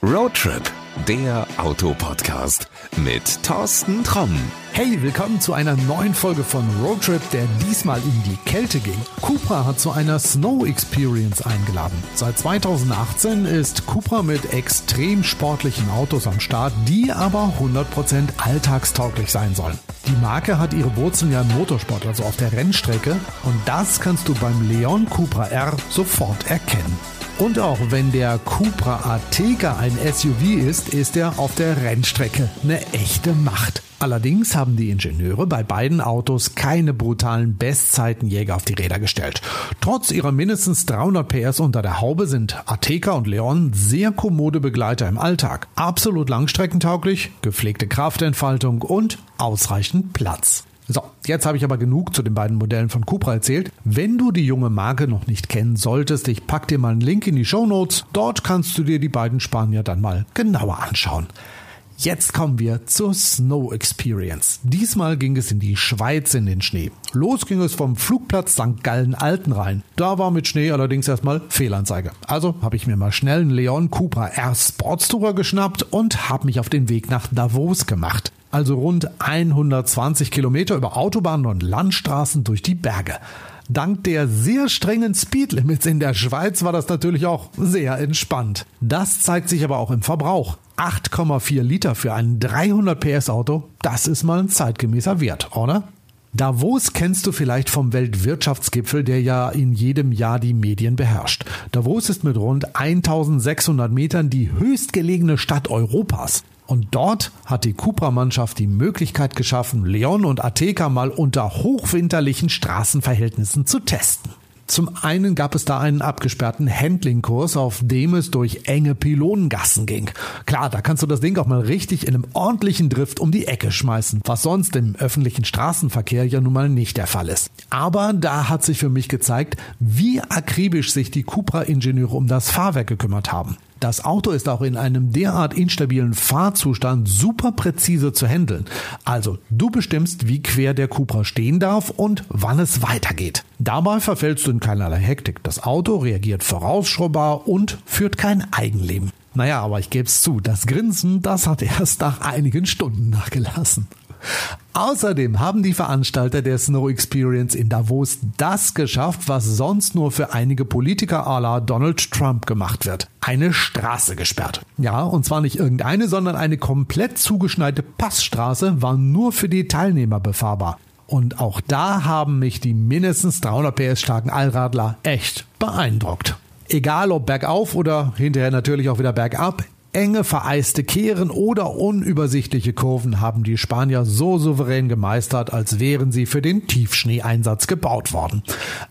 Roadtrip, der Autopodcast mit Thorsten Tromm. Hey, willkommen zu einer neuen Folge von Roadtrip, der diesmal in die Kälte ging. Cupra hat zu einer Snow Experience eingeladen. Seit 2018 ist Cupra mit extrem sportlichen Autos am Start, die aber 100% alltagstauglich sein sollen. Die Marke hat ihre Wurzeln ja im Motorsport, also auf der Rennstrecke, und das kannst du beim Leon Cupra R sofort erkennen. Und auch wenn der Cupra Ateca ein SUV ist, ist er auf der Rennstrecke eine echte Macht. Allerdings haben die Ingenieure bei beiden Autos keine brutalen Bestzeitenjäger auf die Räder gestellt. Trotz ihrer mindestens 300 PS unter der Haube sind Ateca und Leon sehr kommode Begleiter im Alltag. Absolut langstreckentauglich, gepflegte Kraftentfaltung und ausreichend Platz. So, jetzt habe ich aber genug zu den beiden Modellen von Cupra erzählt. Wenn du die junge Marke noch nicht kennen solltest, ich pack dir mal einen Link in die Show Notes. Dort kannst du dir die beiden Spanier dann mal genauer anschauen. Jetzt kommen wir zur Snow Experience. Diesmal ging es in die Schweiz in den Schnee. Los ging es vom Flugplatz St. Gallen Altenrhein. Da war mit Schnee allerdings erstmal Fehlanzeige. Also habe ich mir mal schnell einen Leon Cupra R Sportstourer geschnappt und habe mich auf den Weg nach Davos gemacht also rund 120 Kilometer über Autobahnen und Landstraßen durch die Berge. Dank der sehr strengen Speedlimits in der Schweiz war das natürlich auch sehr entspannt. Das zeigt sich aber auch im Verbrauch. 8,4 Liter für ein 300 PS Auto, das ist mal ein zeitgemäßer Wert, oder? Davos kennst du vielleicht vom Weltwirtschaftsgipfel, der ja in jedem Jahr die Medien beherrscht. Davos ist mit rund 1600 Metern die höchstgelegene Stadt Europas. Und dort hat die Cupra-Mannschaft die Möglichkeit geschaffen, Leon und Ateca mal unter hochwinterlichen Straßenverhältnissen zu testen. Zum einen gab es da einen abgesperrten Handling-Kurs, auf dem es durch enge Pylonengassen ging. Klar, da kannst du das Ding auch mal richtig in einem ordentlichen Drift um die Ecke schmeißen, was sonst im öffentlichen Straßenverkehr ja nun mal nicht der Fall ist. Aber da hat sich für mich gezeigt, wie akribisch sich die Cupra-Ingenieure um das Fahrwerk gekümmert haben. Das Auto ist auch in einem derart instabilen Fahrzustand super präzise zu handeln. Also du bestimmst, wie quer der Cupra stehen darf und wann es weitergeht. Dabei verfällst du in keinerlei Hektik. Das Auto reagiert vorausschaubar und führt kein Eigenleben. Naja, aber ich gebe es zu, das Grinsen, das hat erst nach einigen Stunden nachgelassen. Außerdem haben die Veranstalter der Snow Experience in Davos das geschafft, was sonst nur für einige Politiker à la Donald Trump gemacht wird. Eine Straße gesperrt. Ja, und zwar nicht irgendeine, sondern eine komplett zugeschneite Passstraße war nur für die Teilnehmer befahrbar. Und auch da haben mich die mindestens 300 PS starken Allradler echt beeindruckt. Egal ob bergauf oder hinterher natürlich auch wieder bergab, Enge vereiste Kehren oder unübersichtliche Kurven haben die Spanier so souverän gemeistert, als wären sie für den Tiefschneeeinsatz gebaut worden.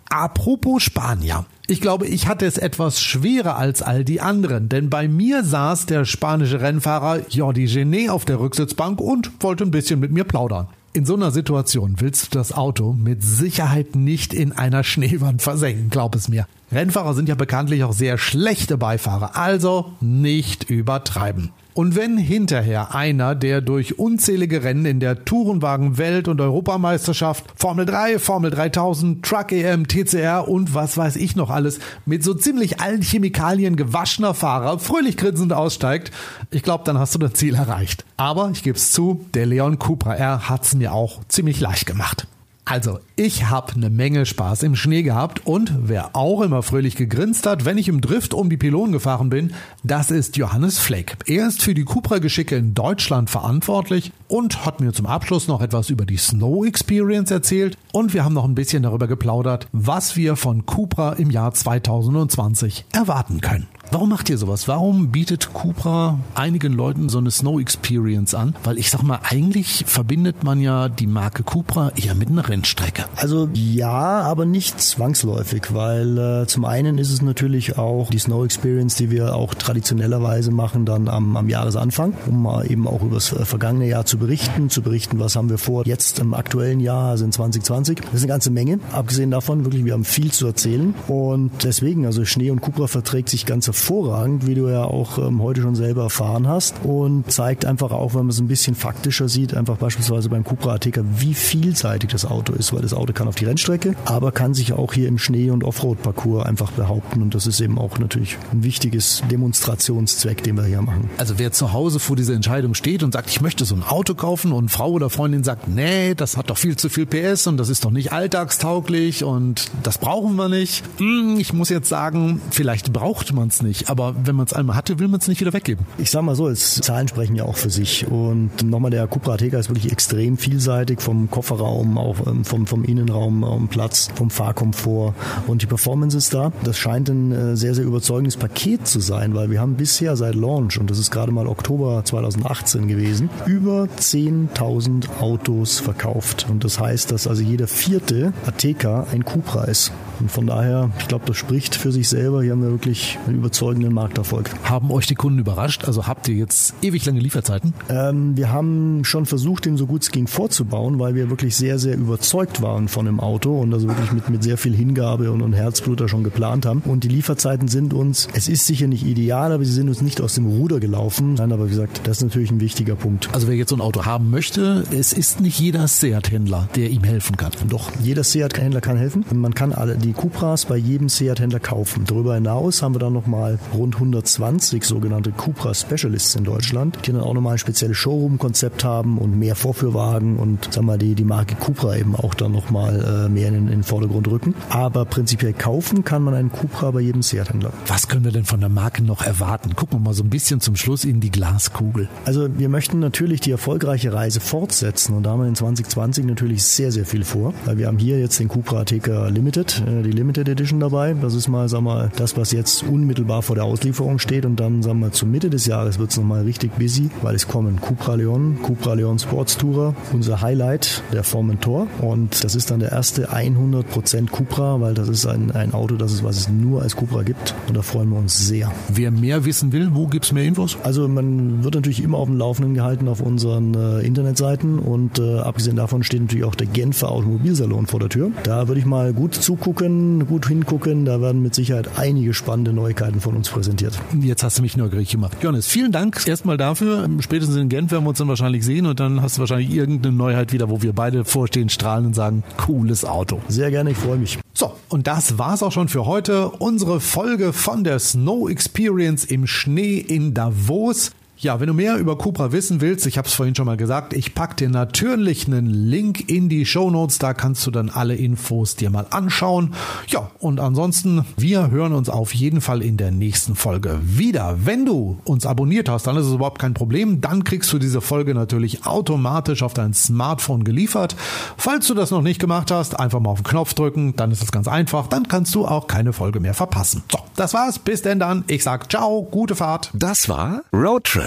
Apropos Spanier. Ich glaube, ich hatte es etwas schwerer als all die anderen, denn bei mir saß der spanische Rennfahrer Jordi Genet auf der Rücksitzbank und wollte ein bisschen mit mir plaudern. In so einer Situation willst du das Auto mit Sicherheit nicht in einer Schneewand versenken, glaub es mir. Rennfahrer sind ja bekanntlich auch sehr schlechte Beifahrer, also nicht übertreiben. Und wenn hinterher einer, der durch unzählige Rennen in der Tourenwagen Welt- und Europameisterschaft, Formel 3, Formel 3000, Truck EM, TCR und was weiß ich noch alles, mit so ziemlich allen Chemikalien gewaschener Fahrer fröhlich grinsend aussteigt, ich glaube, dann hast du das Ziel erreicht. Aber ich gebe es zu, der Leon Cupra R hat's mir auch ziemlich leicht gemacht. Also, ich habe eine Menge Spaß im Schnee gehabt und wer auch immer fröhlich gegrinst hat, wenn ich im Drift um die Pylonen gefahren bin, das ist Johannes Fleck. Er ist für die Cupra-Geschicke in Deutschland verantwortlich und hat mir zum Abschluss noch etwas über die Snow Experience erzählt und wir haben noch ein bisschen darüber geplaudert, was wir von Cupra im Jahr 2020 erwarten können. Warum macht ihr sowas? Warum bietet Cupra einigen Leuten so eine Snow Experience an? Weil ich sag mal, eigentlich verbindet man ja die Marke Cupra eher mit einer Rennstrecke. Also ja, aber nicht zwangsläufig, weil äh, zum einen ist es natürlich auch die Snow Experience, die wir auch traditionellerweise machen dann am, am Jahresanfang, um mal eben auch über das äh, vergangene Jahr zu berichten, zu berichten, was haben wir vor jetzt im aktuellen Jahr, also in 2020. Das ist eine ganze Menge. Abgesehen davon, wirklich, wir haben viel zu erzählen und deswegen, also Schnee und Cupra verträgt sich ganz hervorragend, wie du ja auch ähm, heute schon selber erfahren hast und zeigt einfach auch, wenn man es ein bisschen faktischer sieht, einfach beispielsweise beim Cupra Ateca, wie vielseitig das Auto ist, weil das Auto kann auf die Rennstrecke, aber kann sich auch hier im Schnee- und Offroad-Parcours einfach behaupten und das ist eben auch natürlich ein wichtiges Demonstrationszweck, den wir hier machen. Also wer zu Hause vor dieser Entscheidung steht und sagt, ich möchte so ein Auto kaufen und Frau oder Freundin sagt, nee, das hat doch viel zu viel PS und das ist doch nicht alltagstauglich und das brauchen wir nicht. Hm, ich muss jetzt sagen, vielleicht braucht man es nicht, aber wenn man es einmal hatte, will man es nicht wieder weggeben. Ich sag mal so, es, Zahlen sprechen ja auch für sich und nochmal der Cupra Ateca ist wirklich extrem vielseitig vom Kofferraum, auch ähm, vom, vom Innenraum, um Platz, vom Fahrkomfort und die Performance ist da. Das scheint ein äh, sehr, sehr überzeugendes Paket zu sein, weil wir haben bisher seit Launch, und das ist gerade mal Oktober 2018 gewesen, über 10.000 Autos verkauft. Und das heißt, dass also jeder vierte Ateca ein Cupra ist. Und von daher, ich glaube, das spricht für sich selber. Hier haben wir wirklich einen überzeugenden Markterfolg. Haben euch die Kunden überrascht? Also habt ihr jetzt ewig lange Lieferzeiten? Ähm, wir haben schon versucht, den so gut es ging vorzubauen, weil wir wirklich sehr, sehr überzeugt waren von dem Auto und also wirklich mit, mit sehr viel Hingabe und, und Herzblut da schon geplant haben. Und die Lieferzeiten sind uns, es ist sicher nicht ideal, aber sie sind uns nicht aus dem Ruder gelaufen. Nein, aber wie gesagt, das ist natürlich ein wichtiger Punkt. Also wer jetzt so ein Auto haben möchte, es ist nicht jeder Seat-Händler, der ihm helfen kann. Doch, jeder Seat-Händler kann helfen. Man kann alle die Cupras bei jedem Seat-Händler kaufen. Darüber hinaus haben wir dann nochmal rund 120 sogenannte Cupra Specialists in Deutschland, die dann auch nochmal ein spezielles Showroom-Konzept haben und mehr Vorführwagen und sagen wir die, die Marke Cupra eben auch dann nochmal äh, mehr in, in den Vordergrund rücken. Aber prinzipiell kaufen kann man einen Cupra bei jedem Seat-Händler. Was können wir denn von der Marke noch erwarten? Gucken wir mal so ein bisschen zum Schluss in die Glaskugel. Also wir möchten natürlich die erfolgreiche Reise fortsetzen und da haben wir in 2020 natürlich sehr, sehr viel vor. Weil wir haben hier jetzt den Cupra Ateca Limited, äh, die Limited Edition dabei. Das ist mal, sag mal, das, was jetzt unmittelbar vor der Auslieferung steht und dann, sagen wir, zur Mitte des Jahres wird es nochmal richtig busy, weil es kommen Cupra Leon, Cupra Leon Sports Tourer, unser Highlight, der Formentor und das ist dann der erste 100% Cupra, weil das ist ein, ein Auto, das ist, was es nur als Cupra gibt und da freuen wir uns sehr. Wer mehr wissen will, wo gibt's mehr Infos? Also man wird natürlich immer auf dem Laufenden gehalten auf unseren äh, Internetseiten und äh, abgesehen davon steht natürlich auch der Genfer Automobilsalon vor der Tür. Da würde ich mal gut zugucken, gut hingucken. Da werden mit Sicherheit einige spannende Neuigkeiten von uns präsentiert. Jetzt hast du mich neugierig gemacht. Johannes, vielen Dank erstmal dafür. Spätestens in Genf werden wir uns dann wahrscheinlich sehen und dann hast du wahrscheinlich irgendeine Neuheit wieder, wo wir beide vorstehen, strahlen und sagen, cooles Auto. Sehr gerne, ich freue mich. So, und das war's auch schon für heute. Unsere Folge von der Snow Experience im Schnee in Davos. Ja, wenn du mehr über Cupra wissen willst, ich habe es vorhin schon mal gesagt, ich pack dir natürlich einen Link in die Show Notes, da kannst du dann alle Infos dir mal anschauen. Ja, und ansonsten, wir hören uns auf jeden Fall in der nächsten Folge wieder. Wenn du uns abonniert hast, dann ist es überhaupt kein Problem, dann kriegst du diese Folge natürlich automatisch auf dein Smartphone geliefert. Falls du das noch nicht gemacht hast, einfach mal auf den Knopf drücken, dann ist das ganz einfach, dann kannst du auch keine Folge mehr verpassen. So, das war's, bis denn dann. Ich sag ciao, gute Fahrt. Das war Roadtrip,